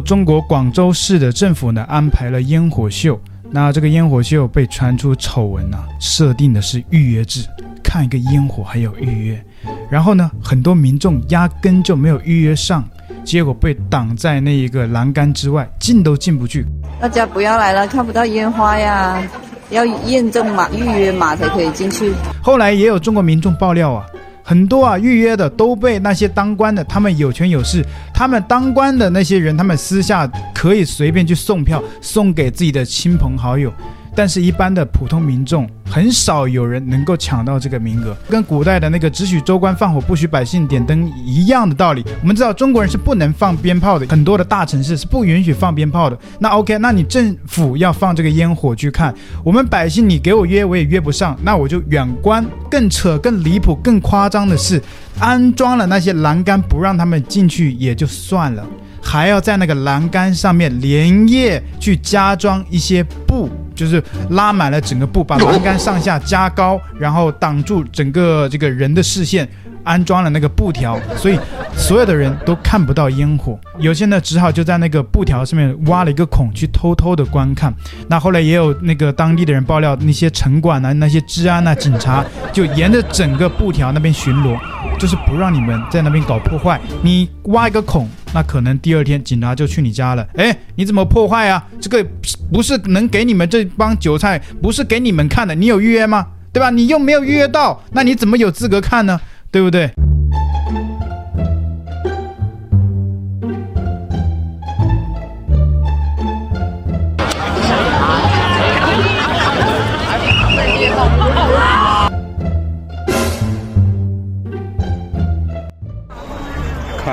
中国广州市的政府呢安排了烟火秀，那这个烟火秀被传出丑闻呢，设定的是预约制，看一个烟火还有预约，然后呢，很多民众压根就没有预约上，结果被挡在那一个栏杆之外，进都进不去。大家不要来了，看不到烟花呀，要验证码、预约码才可以进去。后来也有中国民众爆料啊。很多啊，预约的都被那些当官的，他们有权有势，他们当官的那些人，他们私下可以随便去送票，送给自己的亲朋好友。但是，一般的普通民众很少有人能够抢到这个名额，跟古代的那个只许州官放火，不许百姓点灯一样的道理。我们知道中国人是不能放鞭炮的，很多的大城市是不允许放鞭炮的。那 OK，那你政府要放这个烟火去看，我们百姓你给我约我也约不上，那我就远观。更扯、更离谱、更夸张的是，安装了那些栏杆不让他们进去也就算了，还要在那个栏杆上面连夜去加装一些布。就是拉满了整个布，把栏杆上下加高，然后挡住整个这个人的视线，安装了那个布条，所以所有的人都看不到烟火。有些呢，只好就在那个布条上面挖了一个孔去偷偷的观看。那后来也有那个当地的人爆料，那些城管啊、那些治安啊、警察就沿着整个布条那边巡逻，就是不让你们在那边搞破坏。你挖一个孔。那可能第二天警察就去你家了。哎，你怎么破坏啊？这个不是能给你们这帮韭菜，不是给你们看的。你有预约吗？对吧？你又没有预约到，那你怎么有资格看呢？对不对？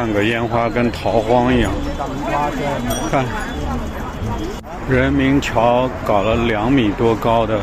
那个烟花跟逃荒一样，看人民桥搞了两米多高的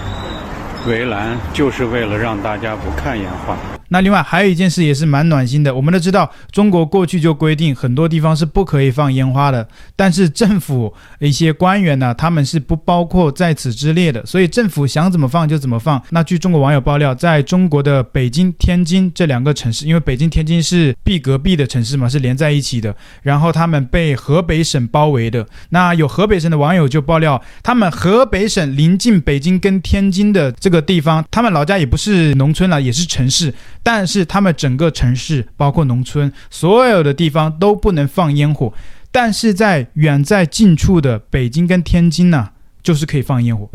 围栏，就是为了让大家不看烟花。那另外还有一件事也是蛮暖心的，我们都知道中国过去就规定很多地方是不可以放烟花的，但是政府一些官员呢，他们是不包括在此之列的，所以政府想怎么放就怎么放。那据中国网友爆料，在中国的北京、天津这两个城市，因为北京、天津是壁隔壁的城市嘛，是连在一起的，然后他们被河北省包围的。那有河北省的网友就爆料，他们河北省临近北京跟天津的这个地方，他们老家也不是农村了，也是城市。但是他们整个城市，包括农村，所有的地方都不能放烟火。但是在远在近处的北京跟天津呢，就是可以放烟火。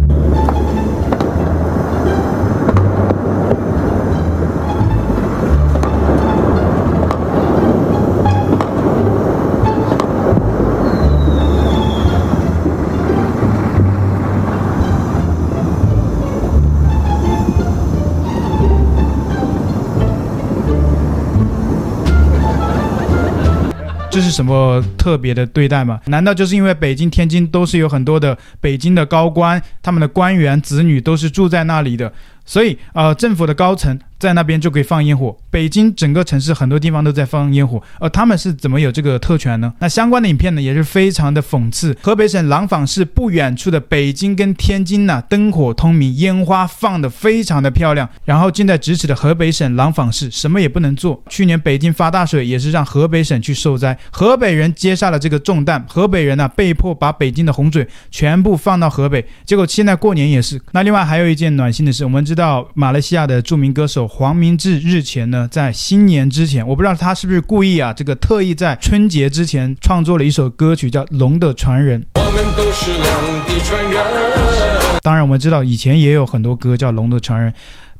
这是什么特别的对待吗？难道就是因为北京、天津都是有很多的北京的高官，他们的官员子女都是住在那里的，所以呃，政府的高层。在那边就可以放烟火。北京整个城市很多地方都在放烟火，而他们是怎么有这个特权呢？那相关的影片呢，也是非常的讽刺。河北省廊坊市不远处的北京跟天津呢，灯火通明，烟花放得非常的漂亮。然后近在咫尺的河北省廊坊市什么也不能做。去年北京发大水，也是让河北省去受灾，河北人接下了这个重担。河北人呢，被迫把北京的洪水全部放到河北，结果现在过年也是。那另外还有一件暖心的事，我们知道道马来西亚的著名歌手。黄明志日前呢，在新年之前，我不知道他是不是故意啊，这个特意在春节之前创作了一首歌曲，叫《龙的传人》。我们都是龙的传人。当然，我们知道以前也有很多歌叫《龙的传人》，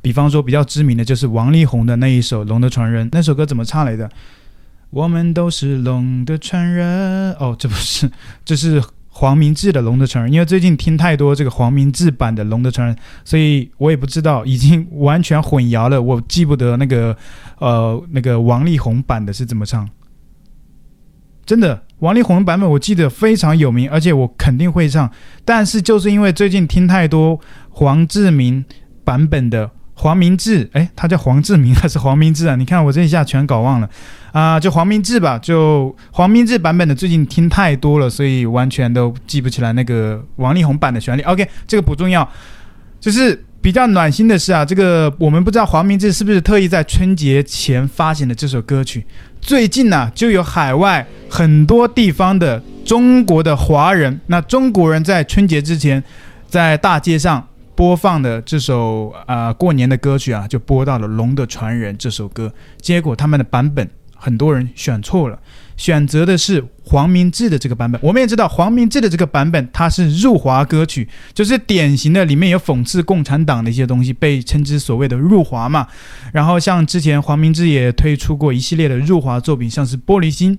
比方说比较知名的就是王力宏的那一首《龙的传人》，那首歌怎么唱来的？我们都是龙的传人。哦，这不是，这是。黄明志的《龙的传人》，因为最近听太多这个黄明志版的《龙的传人》，所以我也不知道，已经完全混淆了。我记不得那个，呃，那个王力宏版的是怎么唱。真的，王力宏版本我记得非常有名，而且我肯定会唱。但是就是因为最近听太多黄志明版本的。黄明志，诶，他叫黄志明还是黄明志啊？你看我这一下全搞忘了，啊、就黄明志吧，就黄明志版本的，最近听太多了，所以完全都记不起来那个王力宏版的旋律。OK，这个不重要，就是比较暖心的是啊，这个我们不知道黄明志是不是特意在春节前发行的这首歌曲。最近呢、就有海外很多地方的。中国的华人，那中国人在春节之前，在大街上播放的这首啊、过年的歌曲啊，就播到了《龙的传人》这首歌，结果他们的版本很多人选错了。选择的是黄明志的这个版本。我们也知道黄明志的这个版本，它是入华歌曲，就是典型的里面有讽刺共产党的一些东西，被称之所谓的入华嘛。然后像之前黄明志也推出过一系列的入华作品，像是《玻璃心》。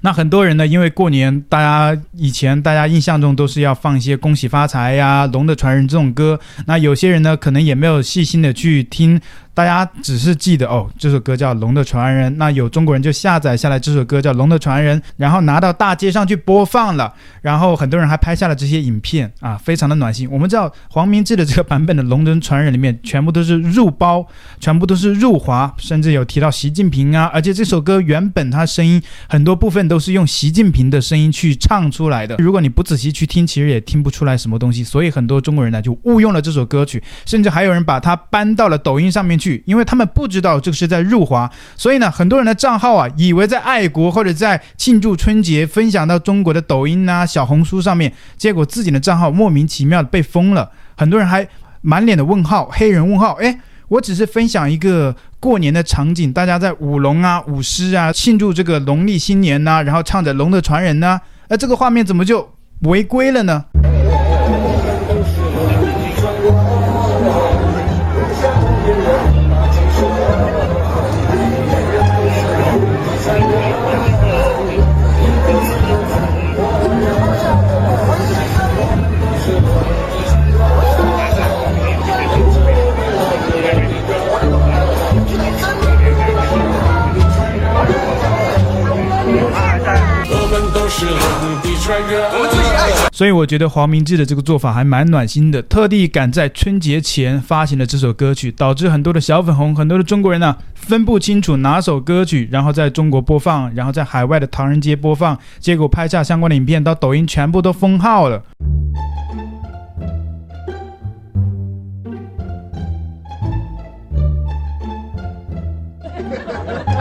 那很多人呢，因为过年，大家以前大家印象中都是要放一些恭喜发财呀、龙的传人这种歌。那有些人呢，可能也没有细心的去听。大家只是记得哦，这首歌叫《龙的传人》，那有中国人就下载下来这首歌叫《龙的传人》，然后拿到大街上去播放了，然后很多人还拍下了这些影片啊，非常的暖心。我们知道黄明志的这个版本的《龙的传人》里面全部都是入包，全部都是入华，甚至有提到习近平啊，而且这首歌原本它声音很多部分都是用习近平的声音去唱出来的，如果你不仔细去听，其实也听不出来什么东西。所以很多中国人呢就误用了这首歌曲，甚至还有人把它搬到了抖音上面去。因为他们不知道这个是在入华，所以呢，很多人的账号啊，以为在爱国或者在庆祝春节，分享到中国的抖音啊、小红书上面，结果自己的账号莫名其妙的被封了，很多人还满脸的问号，黑人问号。诶，我只是分享一个过年的场景，大家在舞龙啊、舞狮啊，庆祝这个农历新年呐、然后唱着《龙的传人》呐。那这个画面怎么就违规了呢？所以我觉得黄明志的这个做法还蛮暖心的，特地赶在春节前发行了这首歌曲，导致很多的小粉红、很多的中国人呢、啊、分不清楚哪首歌曲，然后在中国播放，然后在海外的唐人街播放，结果拍下相关的影片到抖音全部都封号了。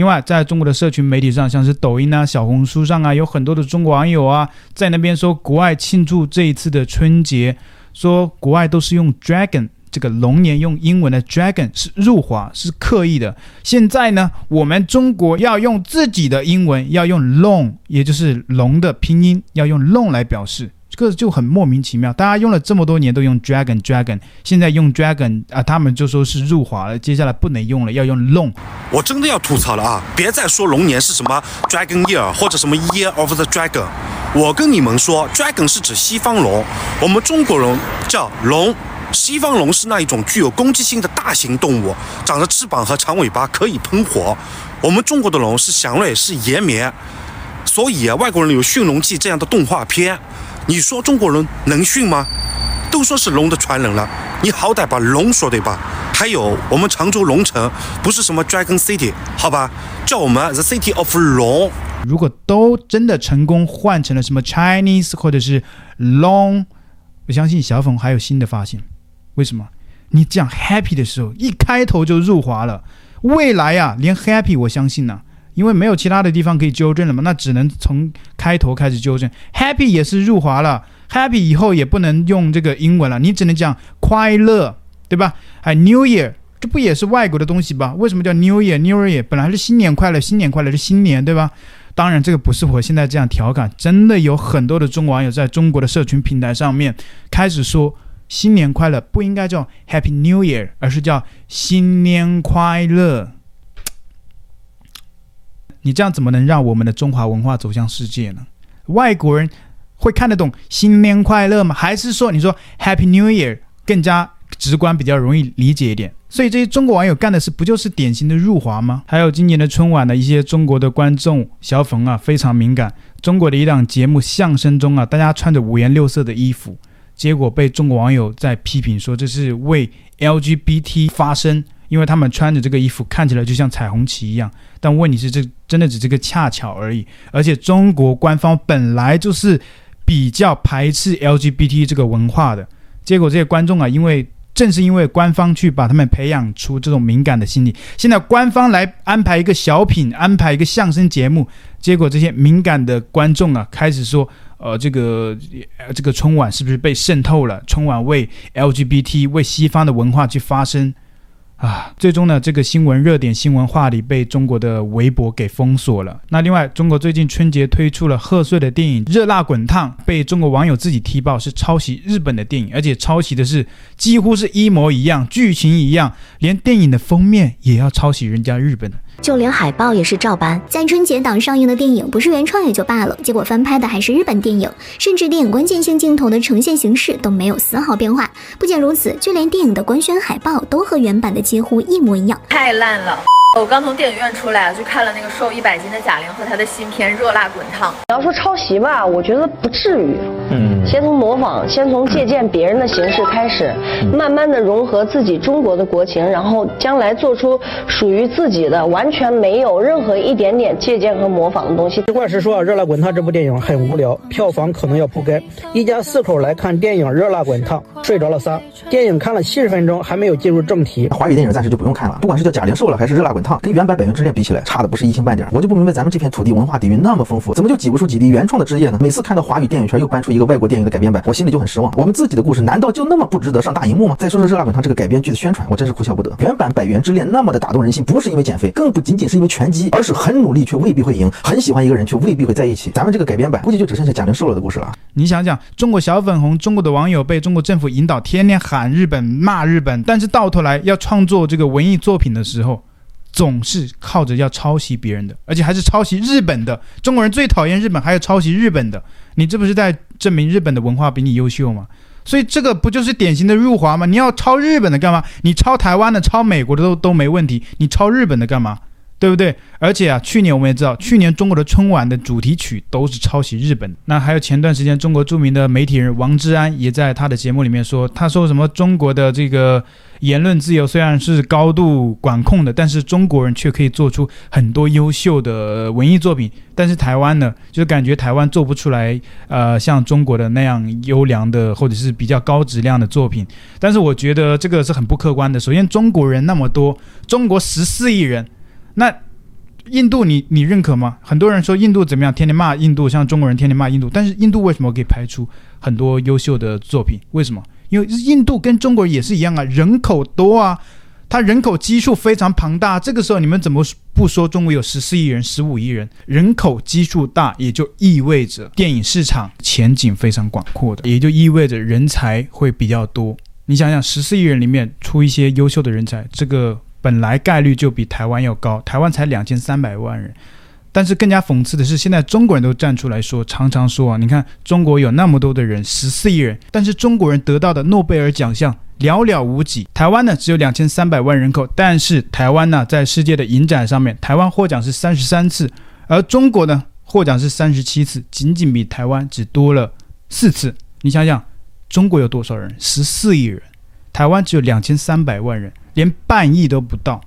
另外，在中国的社群媒体上，像是抖音啊、小红书上啊，有很多的中国网友啊，在那边说国外庆祝这一次的春节，说国外都是用 dragon 这个龙年，用英文的 dragon 是入华，是刻意的。现在呢，我们中国要用自己的英文，要用 long，也就是龙的拼音，要用 long 来表示。这个就很莫名其妙，大家用了这么多年都用 dragon dragon，现在用 dragon 啊，他们就说是入华了，接下来不能用了，要用 long。我真的要吐槽了啊！别再说龙年是什么 dragon year 或者什么 year of the dragon，我跟你们说，dragon 是指西方龙，我们中国人叫龙。西方龙是那一种具有攻击性的大型动物，长着翅膀和长尾巴，可以喷火。我们中国的龙是祥瑞，是延绵，所以啊，外国人有《驯龙记》这样的动画片。你说中国人能驯吗？都说是龙的传人了，你好歹把龙说对吧？还有我们常州龙城不是什么 Dragon City，好吧，叫我们 The City of 龙。如果都真的成功换成了什么 Chinese 或者是 Long，我相信小粉还有新的发现。为什么？你讲 Happy 的时候一开头就入华了，未来啊，连 Happy 我相信呢、因为没有其他的地方可以纠正了嘛，那只能从开头开始纠正。Happy 也是入华了，Happy 以后也不能用这个英文了，你只能讲快乐，对吧？还 New Year，这不也是外国的东西吧？为什么叫 New Year？New Year 本来是新年快乐，新年快乐是新年，对吧？当然，这个不是我现在这样调侃，真的有很多的中国网友在中国的社群平台上面开始说新年快乐不应该叫 Happy New Year，而是叫新年快乐。你这样怎么能让我们的中华文化走向世界呢？外国人会看得懂新年快乐吗？还是说你说 Happy New Year 更加直观，比较容易理解一点？所以这些中国网友干的事不就是典型的入华吗？还有今年的春晚的一些中国的观众小粉啊，非常敏感。中国的一档节目相声中啊，大家穿着五颜六色的衣服，结果被中国网友在批评说这是为 LGBT 发声。因为他们穿着这个衣服看起来就像彩虹旗一样，但问题是这真的只是个恰巧而已。而且中国官方本来就是比较排斥 LGBT 这个文化的，结果这些观众啊，因为正是因为官方去把他们培养出这种敏感的心理，现在官方来安排一个小品，安排一个相声节目，结果这些敏感的观众啊，开始说，呃，这个这个春晚是不是被渗透了？春晚为 LGBT 为西方的文化去发声。啊，最终呢，这个新闻热点新闻话题被中国的微博给封锁了。那另外，中国最近春节推出了贺岁的电影《热辣滚烫》，被中国网友自己踢爆是抄袭日本的电影，而且抄袭的是几乎是一模一样，剧情一样，连电影的封面也要抄袭人家日本的。就连海报也是照搬，在春节档上映的电影不是原创也就罢了，结果翻拍的还是日本电影，甚至电影关键性镜头的呈现形式都没有丝毫变化。不仅如此，就连电影的官宣海报都和原版的几乎一模一样，太烂了。我刚从电影院出来，去看了那个瘦一百斤的贾玲和她的新片《热辣滚烫》。你要说抄袭吧，我觉得不至于。嗯，先从模仿，先从借鉴别人的形式开始，慢慢的融合自己中国的国情，然后将来做出属于自己的，完全没有任何一点点借鉴和模仿的东西。实话实说，《啊热辣滚烫》这部电影很无聊，票房可能要扑街。一家四口来看电影《热辣滚烫》，睡着了仨。电影看了七十分钟，还没有进入正题。华语电影暂时就不用看了，不管是叫贾玲瘦了，还是热辣滚烫，跟原版《百元之恋》比起来，差的不是一星半点。我就不明白，咱们这片土地文化底蕴那么丰富，怎么就挤不出几滴原创的汁液呢？每次看到华语电影圈又搬出一个外国电影的改编版，我心里就很失望。我们自己的故事难道就那么不值得上大荧幕吗？再说说《热辣滚烫》这个改编剧的宣传，我真是哭笑不得。原版《百元之恋》那么的打动人心，不是因为减肥，更不仅仅是因为拳击，而是很努力却未必会赢，很喜欢一个人却未必会在一起。咱们这个改编版估计就只剩下贾玲瘦了的故事了。你想想，中国小粉红，中国的网友被中国政府引导，天天喊日本、骂日本，但是到头来要创作这个文艺作品的时候，总是靠着要抄袭别人的，而且还是抄袭日本的。中国人最讨厌日本，还要抄袭日本的，你这不是在证明日本的文化比你优秀吗？所以这个不就是典型的入华吗？你要抄日本的干嘛？你抄台湾的、抄美国的都都没问题，你抄日本的干嘛？对不对？而且啊，去年我们也知道，去年中国的春晚的主题曲都是抄袭日本。那还有前段时间，中国著名的媒体人王志安也在他的节目里面说，他说什么中国的这个言论自由虽然是高度管控的，但是中国人却可以做出很多优秀的文艺作品。但是台湾呢，就是感觉台湾做不出来，呃，像中国的那样优良的或者是比较高质量的作品。但是我觉得这个是很不客观的。首先，中国人那么多，中国十四亿人。那印度你，你认可吗？很多人说印度怎么样，天天骂印度，像中国人天天骂印度。但是印度为什么可以拍出很多优秀的作品？为什么？因为印度跟中国也是一样啊，人口多啊，它人口基数非常庞大。这个时候你们怎么不说中国有十四亿人、十五亿人，人口基数大，也就意味着电影市场前景非常广阔的，也就意味着人才会比较多。你想想，十四亿人里面出一些优秀的人才，这个。本来概率就比台湾要高，台湾才两千三百万人，但是更加讽刺的是，现在中国人都站出来说，常常说啊，你看中国有那么多的人，十四亿人，但是中国人得到的诺贝尔奖项寥寥无几。台湾呢只有两千三百万人口，但是台湾呢在世界的影展上面，台湾获奖是三十三次，而中国呢获奖是三十七次，仅仅比台湾只多了四次。你想想，中国有多少人？十四亿人，台湾只有两千三百万人。连半亿都不到，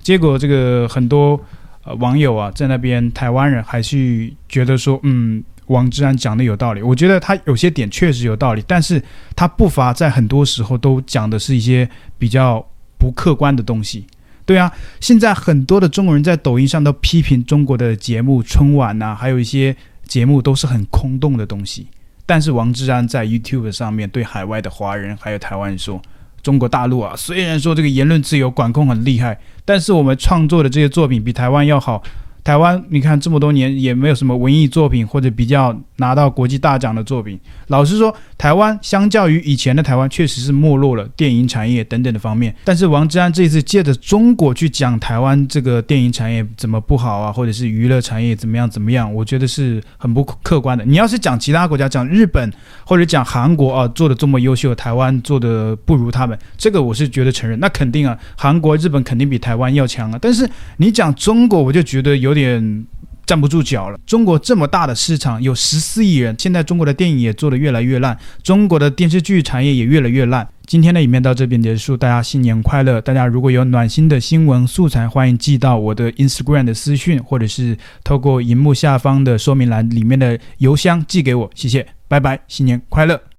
结果这个很多呃网友啊，在那边台湾人还是觉得说，嗯，王志安讲的有道理。我觉得他有些点确实有道理，但是他不乏在很多时候都讲的是一些比较不客观的东西。对啊，现在很多的中国人在抖音上都批评中国的节目春晚呐，还有一些节目都是很空洞的东西。但是王志安在 YouTube 上面对海外的华人还有台湾人说。中国大陆啊，虽然说这个言论自由管控很厉害，但是我们创作的这些作品比台湾要好。台湾，你看这么多年也没有什么文艺作品或者比较拿到国际大奖的作品。老实说，台湾相较于以前的台湾，确实是没落了电影产业等等的方面。但是王志安这次借着中国去讲台湾这个电影产业怎么不好啊，或者是娱乐产业怎么样怎么样，我觉得是很不客观的。你要是讲其他国家，讲日本或者讲韩国啊，做的这么优秀，台湾做的不如他们，这个我是觉得承认。那肯定啊，韩国、日本肯定比台湾要强啊。但是你讲中国，我就觉得。有 有点站不住脚了。中国这么大的市场，有十四亿人，现在中国的电影也做得越来越烂，中国的电视剧产业也越来越烂。今天的影片到这边结束，大家新年快乐！大家如果有暖心的新闻素材，欢迎寄到我的 Instagram 的私讯，或者是透过荧幕下方的说明栏里面的邮箱寄给我。谢谢，拜拜，新年快乐！